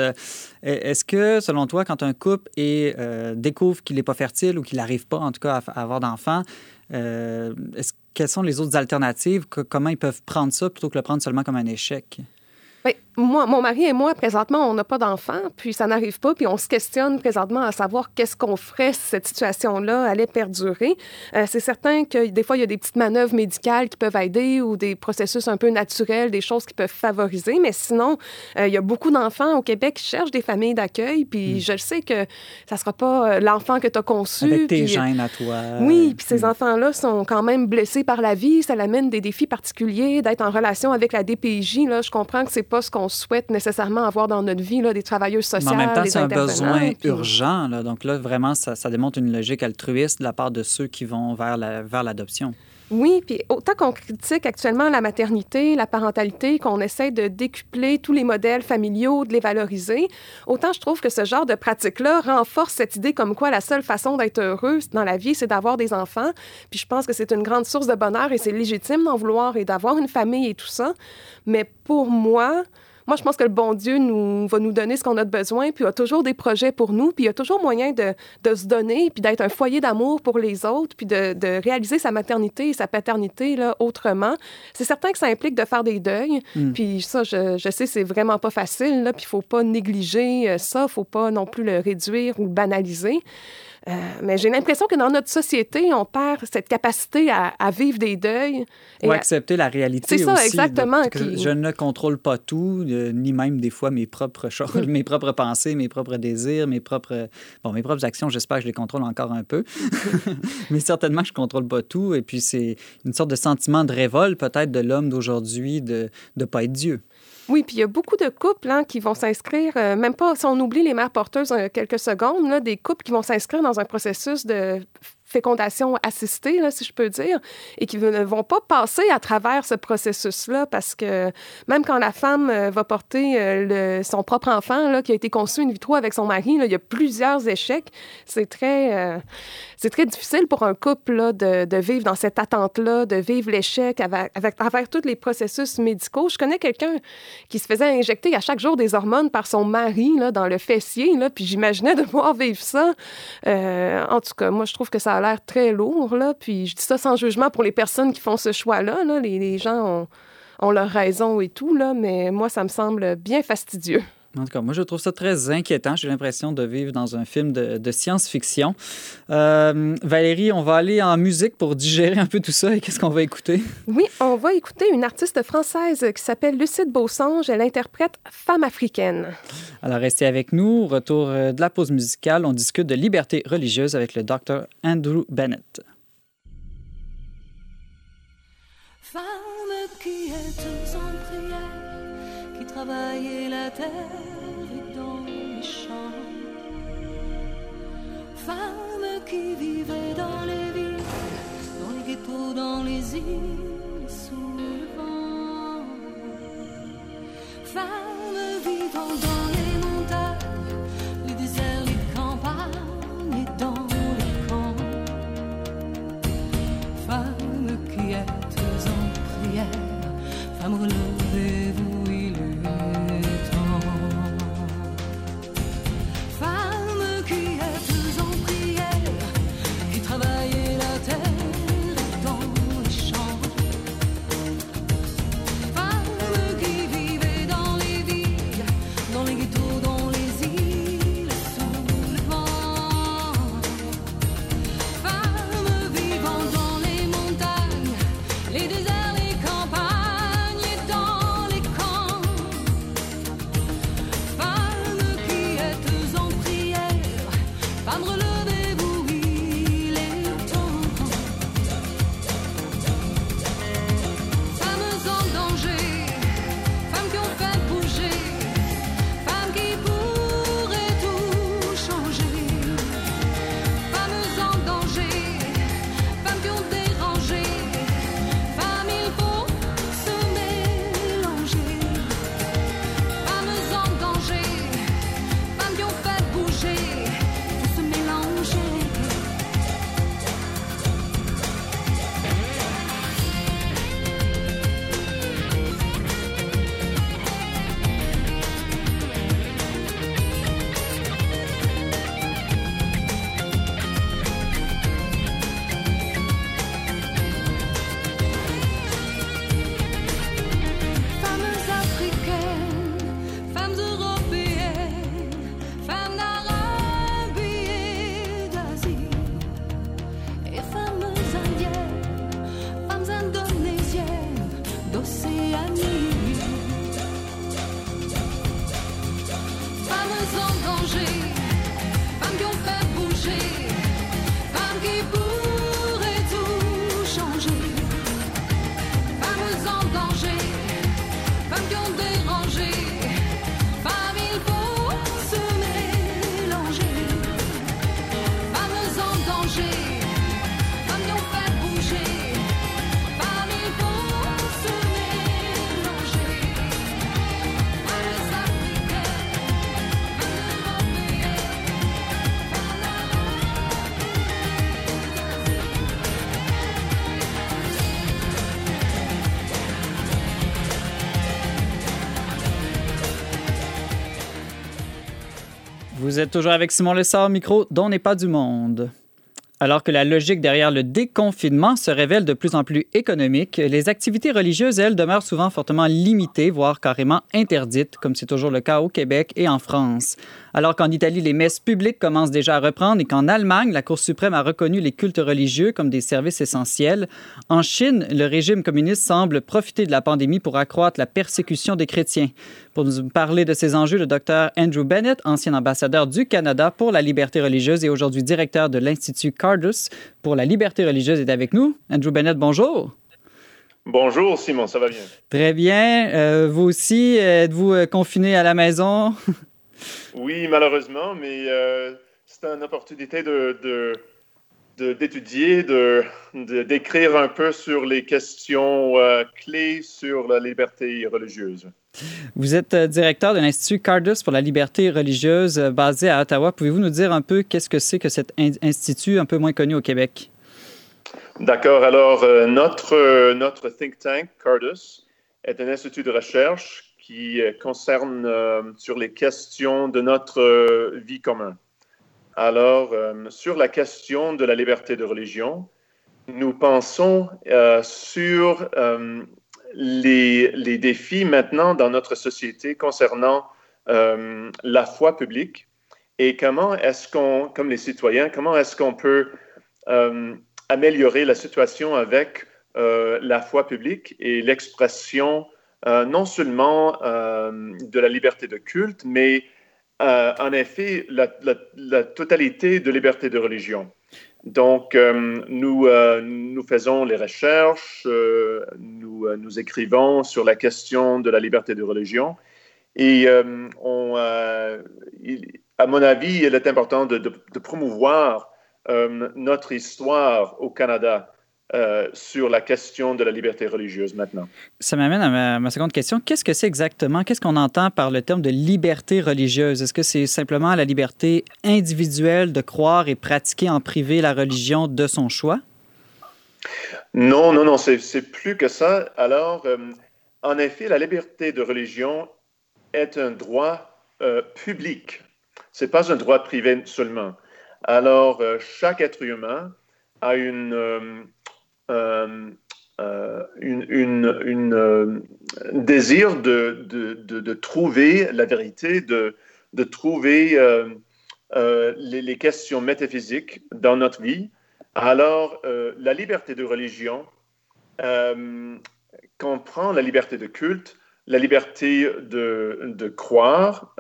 Est-ce que, selon toi, quand un couple euh, découvre qu'il n'est pas fertile ou qu'il n'arrive pas, en tout cas, à, avoir d'enfants, euh, quelles sont les autres alternatives? comment ils peuvent prendre ça plutôt que le prendre seulement comme un échec? Bien, moi, mon mari et moi, présentement, on n'a pas d'enfants, puis ça n'arrive pas, puis on se questionne présentement à savoir qu'est-ce qu'on ferait si cette situation-là allait perdurer. Euh, c'est certain que des fois, il y a des petites manœuvres médicales qui peuvent aider ou des processus un peu naturels, des choses qui peuvent favoriser, mais sinon, euh, il y a beaucoup d'enfants au Québec qui cherchent des familles d'accueil, puis hmm. je le sais que ça sera pas euh, l'enfant que tu as conçu. Avec tes puis, gènes à toi. Oui, puis ces enfants-là sont quand même blessés par la vie, ça l'amène des défis particuliers, d'être en relation avec la DPJ. Là, je comprends que c'est pas ce qu'on souhaite nécessairement avoir dans notre vie, là, des travailleuses sociales, Mais en même temps, c'est un besoin urgent. Là. Donc là, vraiment, ça, ça, démontre une logique altruiste de la part de ceux qui vont vers l'adoption. La, vers oui, puis autant qu'on critique actuellement la maternité, la parentalité, qu'on essaie de décupler tous les modèles familiaux, de les valoriser, autant je trouve que ce genre de pratique-là renforce cette idée comme quoi la seule façon d'être heureuse dans la vie, c'est d'avoir des enfants. Puis je pense que c'est une grande source de bonheur et c'est légitime d'en vouloir et d'avoir une famille et tout ça. Mais pour moi, moi, je pense que le bon Dieu nous, va nous donner ce qu'on a besoin, puis il a toujours des projets pour nous, puis il y a toujours moyen de, de se donner, puis d'être un foyer d'amour pour les autres, puis de, de, réaliser sa maternité et sa paternité là, autrement. C'est certain que ça implique de faire des deuils, hmm. puis ça, je, je sais, c'est vraiment pas facile, là, puis il faut pas négliger euh, ça, faut pas non plus le réduire ou le banaliser. Euh, mais j'ai l'impression que dans notre société, on perd cette capacité à, vivre des deuils. Et Ou accepter la réalité C'est ça, exactement. Je ne contrôle pas tout, euh, ni même des fois mes propres choses, mes propres pensées, mes propres désirs, mes propres, bon, mes propres actions. J'espère que je les contrôle encore un peu. mais certainement, je ne contrôle pas tout. Et puis, c'est une sorte de sentiment de révolte peut-être de l'homme d'aujourd'hui de ne pas être Dieu. Oui, puis il y a beaucoup de couples hein, qui vont s'inscrire, euh, même pas si on oublie les mères porteuses euh, quelques secondes, des couples qui vont s'inscrire dans un processus de fécondation assistée, là, si je peux dire, et qui ne vont pas passer à travers ce processus-là parce que même quand la femme euh, va porter euh, son propre enfant là, qui a été conçu in vitro avec son mari, là, il y a plusieurs échecs. C'est très, euh, c'est très difficile pour un couple de, vivre dans cette attente-là, de vivre l'échec avec, avec, avec tous les processus médicaux. Je connais quelqu'un qui se faisait injecter à chaque jour des hormones par son mari là, dans le fessier, là, puis j'imaginais devoir vivre ça. en tout cas, moi, je trouve que ça a l'air très lourd, là. Puis je dis ça sans jugement pour les personnes qui font ce choix-là. Là. Les, les, gens ont, ont leur raison et tout, là, mais moi, ça me semble bien fastidieux. En tout cas, moi, je trouve ça très inquiétant. J'ai l'impression de vivre dans un film de, science-fiction. Euh, Valérie, on va aller en musique pour digérer un peu tout ça. Et qu'est-ce qu'on va écouter? Oui, on va écouter une artiste française qui s'appelle Lucide Beausange. Elle interprète Femme africaine. Alors, restez avec nous. Retour euh, de la pause musicale, on discute de liberté religieuse avec le docteur Andrew Bennett. Femme qui est en prière, qui travaille la terre et dans les champs. Femme qui vivait dans les villes, dans les ghettos, dans les îles, sous le vent. Femme vivant dans les montagnes, les déserts, les campagnes et dans les camps. Femme qui est en prière, femme relevez-vous, êtes toujours avec Simon Lessard, micro dont n'est pas du monde. Alors que la logique derrière le déconfinement se révèle de plus en plus économique, les activités religieuses, elles, demeurent souvent fortement limitées, voire carrément interdites, comme c'est toujours le cas au Québec et en France. Alors qu'en Italie, les messes publiques commencent déjà à reprendre et qu'en Allemagne, la Cour suprême a reconnu les cultes religieux comme des services essentiels, en Chine, le régime communiste semble profiter de la pandémie pour accroître la persécution des chrétiens. Pour nous parler de ces enjeux, le docteur Andrew Bennett, ancien ambassadeur du Canada pour la liberté religieuse et aujourd'hui directeur de l'Institut Cardus pour la liberté religieuse, est avec nous. Andrew Bennett, bonjour. Bonjour Simon, ça va bien? Très bien. Euh, vous aussi, êtes-vous euh, confiné à la maison? Oui, malheureusement, mais euh, c'est une opportunité de, d'étudier, de, d'écrire un peu sur les questions euh, clés sur la liberté religieuse. Vous êtes euh, directeur de l'Institut Cardus pour la liberté religieuse basé à Ottawa. Pouvez-vous nous dire un peu qu'est-ce que c'est que cet in- institut un peu moins connu au Québec? D'accord, alors euh, notre, notre think tank, Cardus, est un institut de recherche qui euh, concerne euh, sur les questions de notre euh, vie commune. Alors, sur la question de la liberté de religion, nous pensons sur les défis maintenant dans notre société concernant la foi publique et comment est-ce qu'on, comme les citoyens, comment est-ce qu'on peut améliorer la situation avec la foi publique et l'expression non seulement de la liberté de culte, mais en effet la, totalité de liberté de religion. Donc, euh, nous, euh, nous faisons les recherches, euh, nous, nous écrivons sur la question de la liberté de religion. Et à mon avis, il est important de promouvoir notre histoire au Canada euh, sur la question de la liberté religieuse maintenant. Ça m'amène à ma, seconde question. Qu'est-ce que c'est exactement? Qu'est-ce qu'on entend par le terme de liberté religieuse? Est-ce que c'est simplement la liberté individuelle de croire et pratiquer en privé la religion de son choix? Non, non, non, c'est plus que ça. Alors, euh, en effet, la liberté de religion est un droit euh, public. Ce n'est pas un droit privé seulement. Alors, chaque être humain a une euh, euh, euh, désir de, trouver la vérité, de, trouver les, les, questions métaphysiques dans notre vie. Alors, la liberté de religion comprend la liberté de culte, la liberté de croire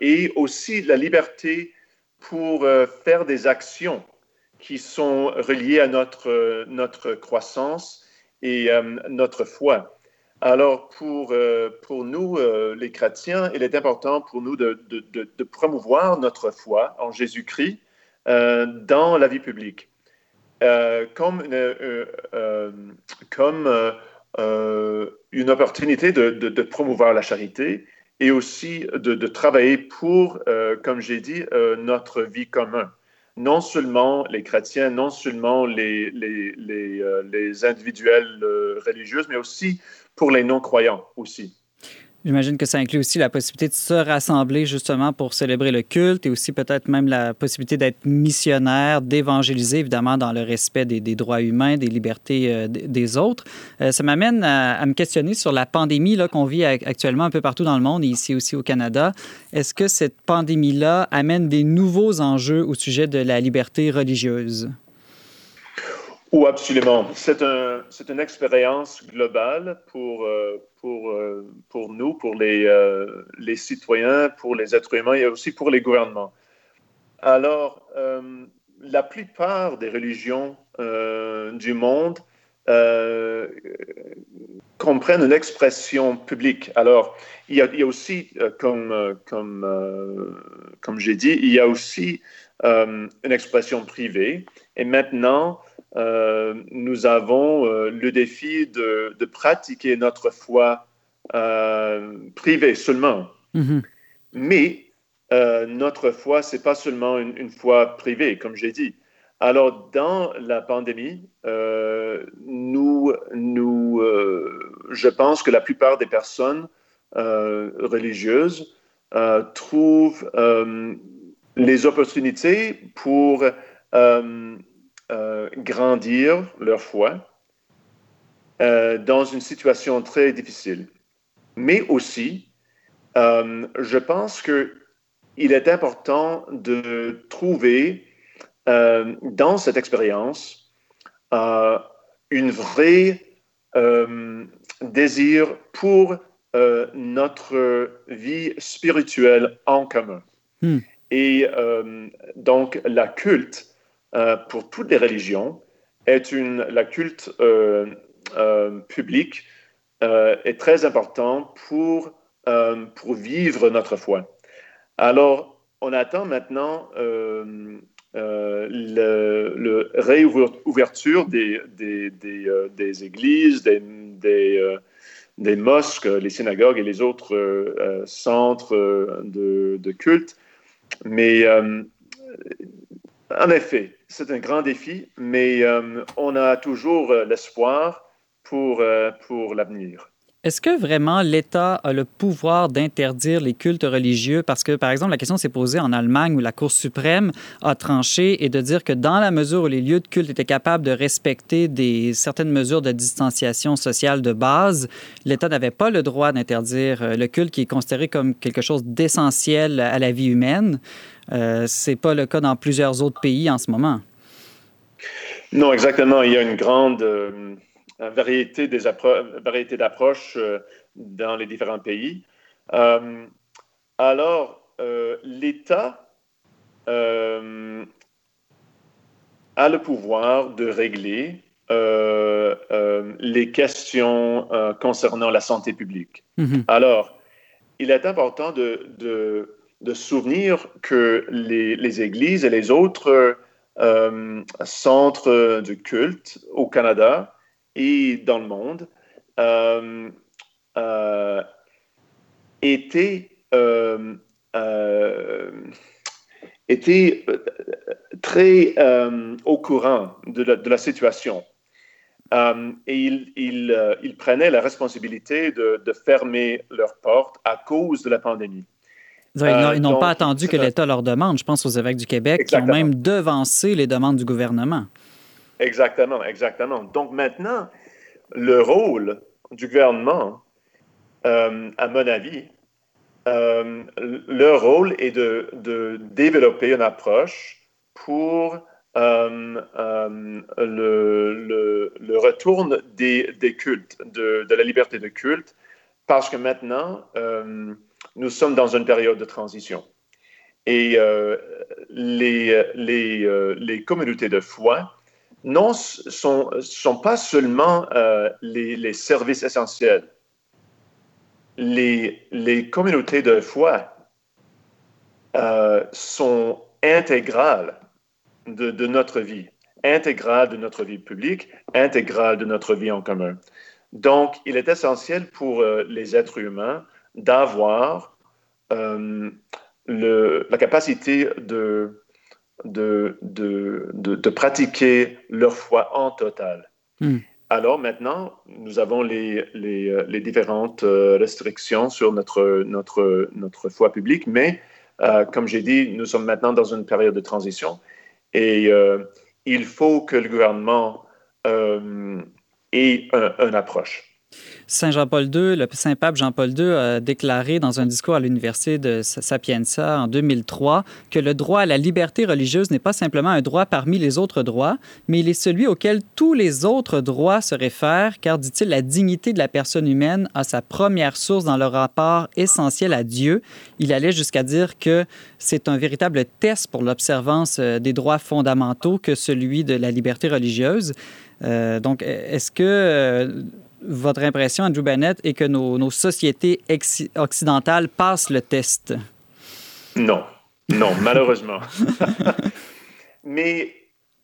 et aussi la liberté pour faire des actions qui sont reliés à notre, notre croissance et euh, notre foi. Alors, pour, euh, pour nous, euh, les chrétiens, il est important pour nous de, de, de, promouvoir notre foi en Jésus-Christ dans la vie publique. comme comme une opportunité de, promouvoir la charité et aussi de, travailler pour, comme j'ai dit, notre vie commune non seulement les chrétiens, non seulement les, les, euh, individuels euh, religieux, mais aussi pour les non-croyants aussi. J'imagine que ça inclut aussi la possibilité de se rassembler justement pour célébrer le culte et aussi peut-être même la possibilité d'être missionnaire, d'évangéliser évidemment dans le respect des, droits humains, des libertés euh, des autres. Euh, ça m'amène à, me questionner sur la pandémie qu'on vit actuellement un peu partout dans le monde et ici aussi au Canada. Est-ce que cette pandémie-là amène des nouveaux enjeux au sujet de la liberté religieuse? Oui, absolument. C'est un, une expérience globale pour, euh, pour, euh, pour nous, pour les, euh, les citoyens, pour les êtres humains et aussi pour les gouvernements. Alors, la plupart des religions du monde comprennent une expression publique. Alors, il y a, il y a aussi, comme, comme, comme j'ai dit, il y a aussi une expression privée. Et maintenant, euh, nous avons euh, le défi de, pratiquer notre foi euh, privée seulement. Mm-hmm. Mais notre foi, c'est pas seulement une, foi privée, comme j'ai dit. Alors, dans la pandémie, nous, nous je pense que la plupart des personnes religieuses trouvent les opportunités pour euh, grandir leur foi euh, dans une situation très difficile. Mais aussi, euh, je pense qu'il est important de trouver dans cette expérience une vraie désir pour notre vie spirituelle en commun. Hmm. Et donc, la culte pour toutes les religions est une, la culte euh, euh, publique est très important pour, pour vivre notre foi. Alors, on attend maintenant le, le, réouverture des, des, des, églises, des, des, mosques, les synagogues et les autres centres de, de, culte. Mais en effet, c'est un grand défi, mais euh, on a toujours euh, l'espoir pour, euh, pour l'avenir. Est-ce que vraiment l'État a le pouvoir d'interdire les cultes religieux? Parce que, par exemple, la question s'est posée en Allemagne où la Cour suprême a tranché et de dire que dans la mesure où les lieux de culte étaient capables de respecter des, certaines mesures de distanciation sociale de base, l'État n'avait pas le droit d'interdire le culte qui est considéré comme quelque chose d'essentiel à la vie humaine. Euh, Ce n'est pas le cas dans plusieurs autres pays en ce moment. Non, exactement. Il y a une grande... Euh, variété d'approches euh, dans les différents pays. Euh, alors, euh, l'État a le pouvoir de régler les questions concernant la santé publique. Mm-hmm. Alors, il est important de, de, de souvenir que les, églises et les autres centres de culte au Canada et dans le monde euh, euh, étaient, euh, très au courant de la, situation. et ils, prenaient la responsabilité de, fermer leurs portes à cause de la pandémie. Ils n'ont pas attendu que l'État leur demande. Je pense aux évêques du Québec qui ont même devancé les demandes du gouvernement. Exactement, exactement. Donc maintenant, le rôle du gouvernement, euh, à mon avis, euh, leur rôle est de, développer une approche pour euh, le, retour des, cultes, de, la liberté de culte, parce que maintenant, nous sommes dans une période de transition. Et les, les communautés de foi non sont, sont pas seulement les, services essentiels. Les, les communautés de foi sont intégrales de, de, notre vie, intégrales de notre vie publique, intégrales de notre vie en commun. Donc, il est essentiel pour euh, les êtres humains d'avoir la capacité de de, de, de, pratiquer leur foi en total. Hmm. Alors maintenant, nous avons les, les, euh, les, différentes euh, restrictions sur notre, notre, notre foi publique, mais euh, comme j'ai dit, nous sommes maintenant dans une période de transition et il faut que le gouvernement ait une approche. Saint Jean-Paul II, le Saint-Pape Jean-Paul II a déclaré dans un discours à l'Université de Sapienza en 2003 que le droit à la liberté religieuse n'est pas simplement un droit parmi les autres droits, mais il est celui auquel tous les autres droits se réfèrent, car, dit-il, la dignité de la personne humaine a sa première source dans le rapport essentiel à Dieu. Il allait jusqu'à dire que c'est un véritable test pour l'observance euh, des droits fondamentaux que celui de la liberté religieuse. Euh, donc, est-ce que euh, votre impression, Andrew Bennett, est que nos, sociétés occidentales passent le test? Non, non, malheureusement. Mais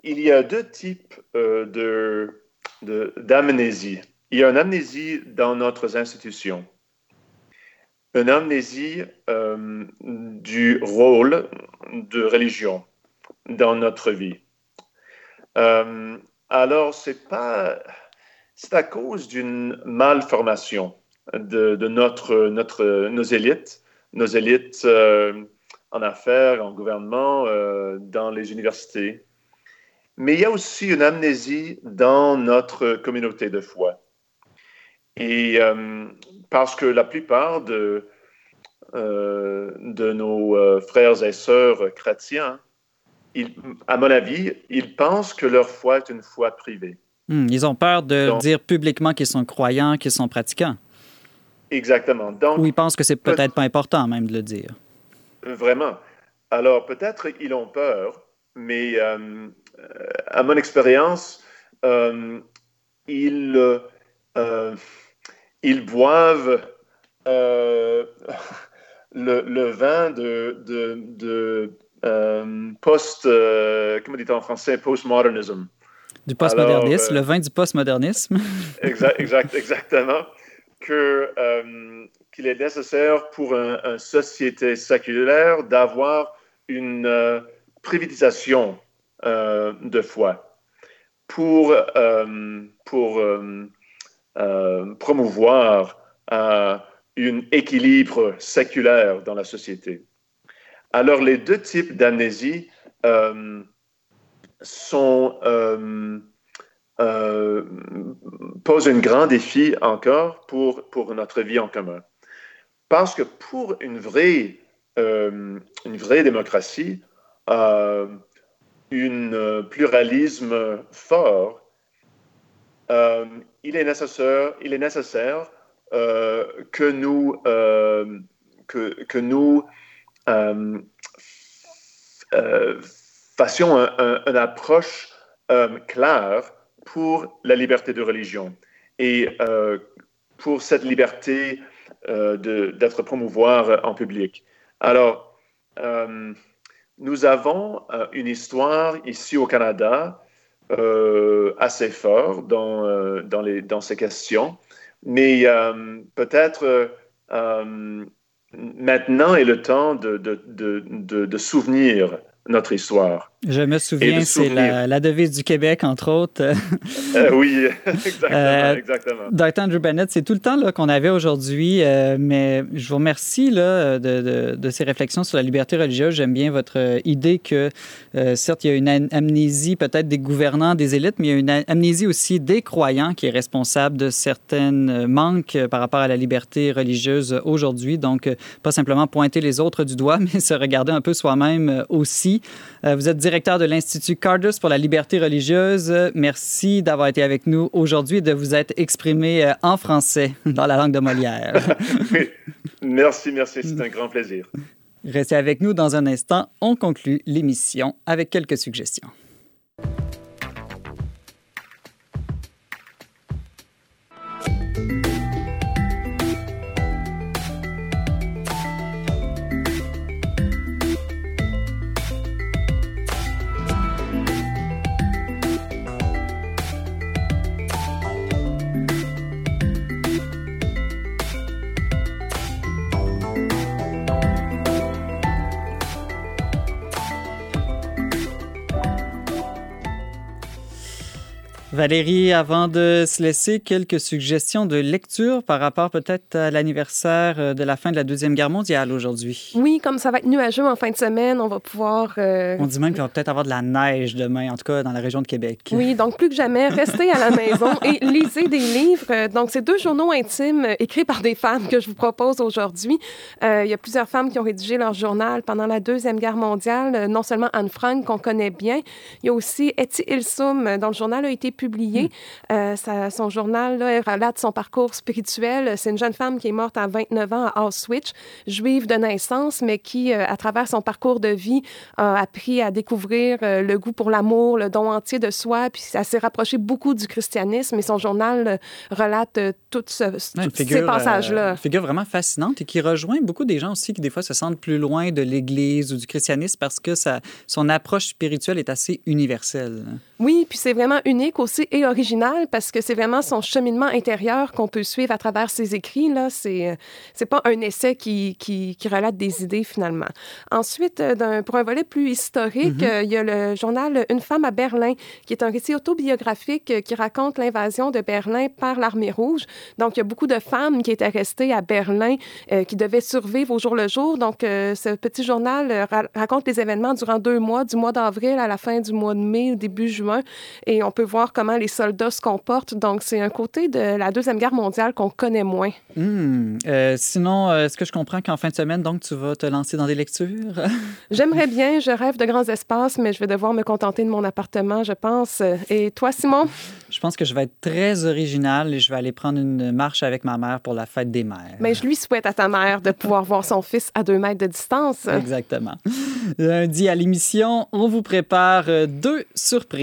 il y a deux types euh, de, d'amnésie. il y a une amnésie dans notre institution. Une amnésie euh, du rôle de religion dans notre vie. Euh, alors, c'est pas c'est à cause d'une malformation de, notre, notre, nos élites, nos élites euh, en affaires, en gouvernement, euh, dans les universités. Mais il y a aussi une amnésie dans notre communauté de foi. Et euh, parce que la plupart de, de nos frères et sœurs chrétiens, à mon avis, ils pensent que leur foi est une foi privée. Hmm, ils ont peur de dire publiquement qu'ils sont croyants, qu'ils sont pratiquants. Exactement. Donc, Ou ils pensent que c'est peut-être pas important même de le dire. Vraiment. Alors, peut-être ils ont peur, mais euh, à mon expérience, euh, ils, euh, ils boivent le, le, vin de, de, de post, comment dit-on en français, postmodernism. Du postmodernisme, le vin du postmodernisme. exact, exact, exactement. Que, euh, qu'il est nécessaire pour une société séculaire d'avoir une euh, privatisation euh, de foi pour, pour promouvoir un équilibre séculaire dans la société. Alors, les deux types d'amnésie euh, sont, euh, euh, posent un grand défi encore pour, pour notre vie en commun. Parce que pour une vraie, une vraie démocratie, un pluralisme fort, il est nécessaire, il est nécessaire que nous, que, que nous euh, euh, fassions une approche euh, claire pour la liberté de religion et pour cette liberté d'être promouvoir en public. Alors, nous avons une histoire ici au Canada assez forte dans, dans, ces questions, mais peut-être maintenant est le temps de, de, de, de souvenir notre histoire. Je me souviens, c'est la, devise du Québec, entre autres. Euh, oui, exactement. Euh, exactement. Dr. Andrew Bennett, c'est tout le temps qu'on avait aujourd'hui, euh, mais je vous remercie là, de, de, ces réflexions sur la liberté religieuse. J'aime bien votre idée que, certes, il y a une amnésie peut-être des gouvernants, des élites, mais il y a une amnésie aussi des croyants qui est responsable de certains manques par rapport à la liberté religieuse aujourd'hui. Donc, pas simplement pointer les autres du doigt, mais se regarder un peu soi-même aussi. vous êtes directeur de l'Institut Cardus pour la liberté religieuse. Merci d'avoir été avec nous aujourd'hui et de vous être exprimé euh, en français dans la langue de Molière. merci, merci, c'est un grand plaisir. Restez avec nous dans un instant. On conclut l'émission avec quelques suggestions. Valérie, avant de se laisser, quelques suggestions de lecture par rapport peut-être à l'anniversaire euh, de la fin de la Deuxième Guerre mondiale aujourd'hui. Oui, comme ça va être nuageux en fin de semaine, on va pouvoir... Euh, on dit même qu'il va peut-être avoir de la neige demain, en tout cas dans la région de Québec. Oui, donc plus que jamais, restez à la maison et lisez des livres. Donc, c'est deux journaux intimes écrits par des femmes que je vous propose aujourd'hui. Euh, il y a plusieurs femmes qui ont rédigé leur journal pendant la Deuxième Guerre mondiale, non seulement Anne Frank, qu'on connaît bien, il y a aussi Etty Ilsum, dont le journal a été publié publié. Hmm. Euh, son journal là, elle relate son parcours spirituel. C'est une jeune femme qui est morte à 29 ans à Auschwitz, juive de naissance, mais qui, euh, à travers son parcours de vie, a appris à découvrir euh, le goût pour l'amour, le don entier de soi, puis ça s'est rapproché beaucoup du christianisme. Et son journal relate tous ce, ces passages-là. Une figure vraiment fascinante et qui rejoint beaucoup des gens aussi qui, des fois, se sentent plus loin de l'Église ou du christianisme parce que ça, son approche spirituelle est assez universelle. Oui, puis c'est vraiment unique aussi et original parce que c'est vraiment son cheminement intérieur qu'on peut suivre à travers ses écrits. Là, c'est c'est pas un essai qui, qui, qui, relate des idées finalement. Ensuite, euh, pour un volet plus historique, mm-hmm. euh, il y a le journal Une femme à Berlin, qui est un récit autobiographique euh, qui raconte l'invasion de Berlin par l'armée rouge. Donc, il y a beaucoup de femmes qui étaient restées à Berlin, qui devaient survivre au jour le jour. Donc, ce petit journal raconte les événements durant deux mois, du mois d'avril à la fin du mois de mai, au début juin et on peut voir comment les soldats se comportent. Donc, c'est un côté de la Deuxième Guerre mondiale qu'on connaît moins. Hmm. Euh, sinon, euh, est-ce que je comprends qu'en fin de semaine, donc, tu vas te lancer dans des lectures? J'aimerais bien. Je rêve de grands espaces, mais je vais devoir me contenter de mon appartement, je pense. Et toi, Simon? Je pense que je vais être très original et je vais aller prendre une marche avec ma mère pour la fête des mères. Mais je lui souhaite à ta mère de pouvoir voir son fils à deux mètres de distance. Exactement. Lundi à l'émission, on vous prépare euh, deux surprises.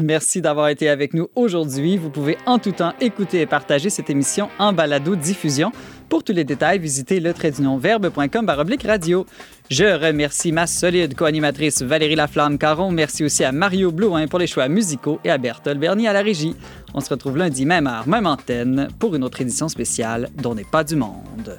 Merci d'avoir été avec nous aujourd'hui. Vous pouvez en tout temps écouter et partager cette émission en balado-diffusion. Pour tous les détails, visitez le verbe.com radio. Je remercie ma solide co-animatrice Valérie Laflamme-Caron. Merci aussi à Mario Blouin pour les choix musicaux et à Berthold Bernier à la régie. On se retrouve lundi, même heure, même antenne, pour une autre édition spéciale dont n'est pas du monde.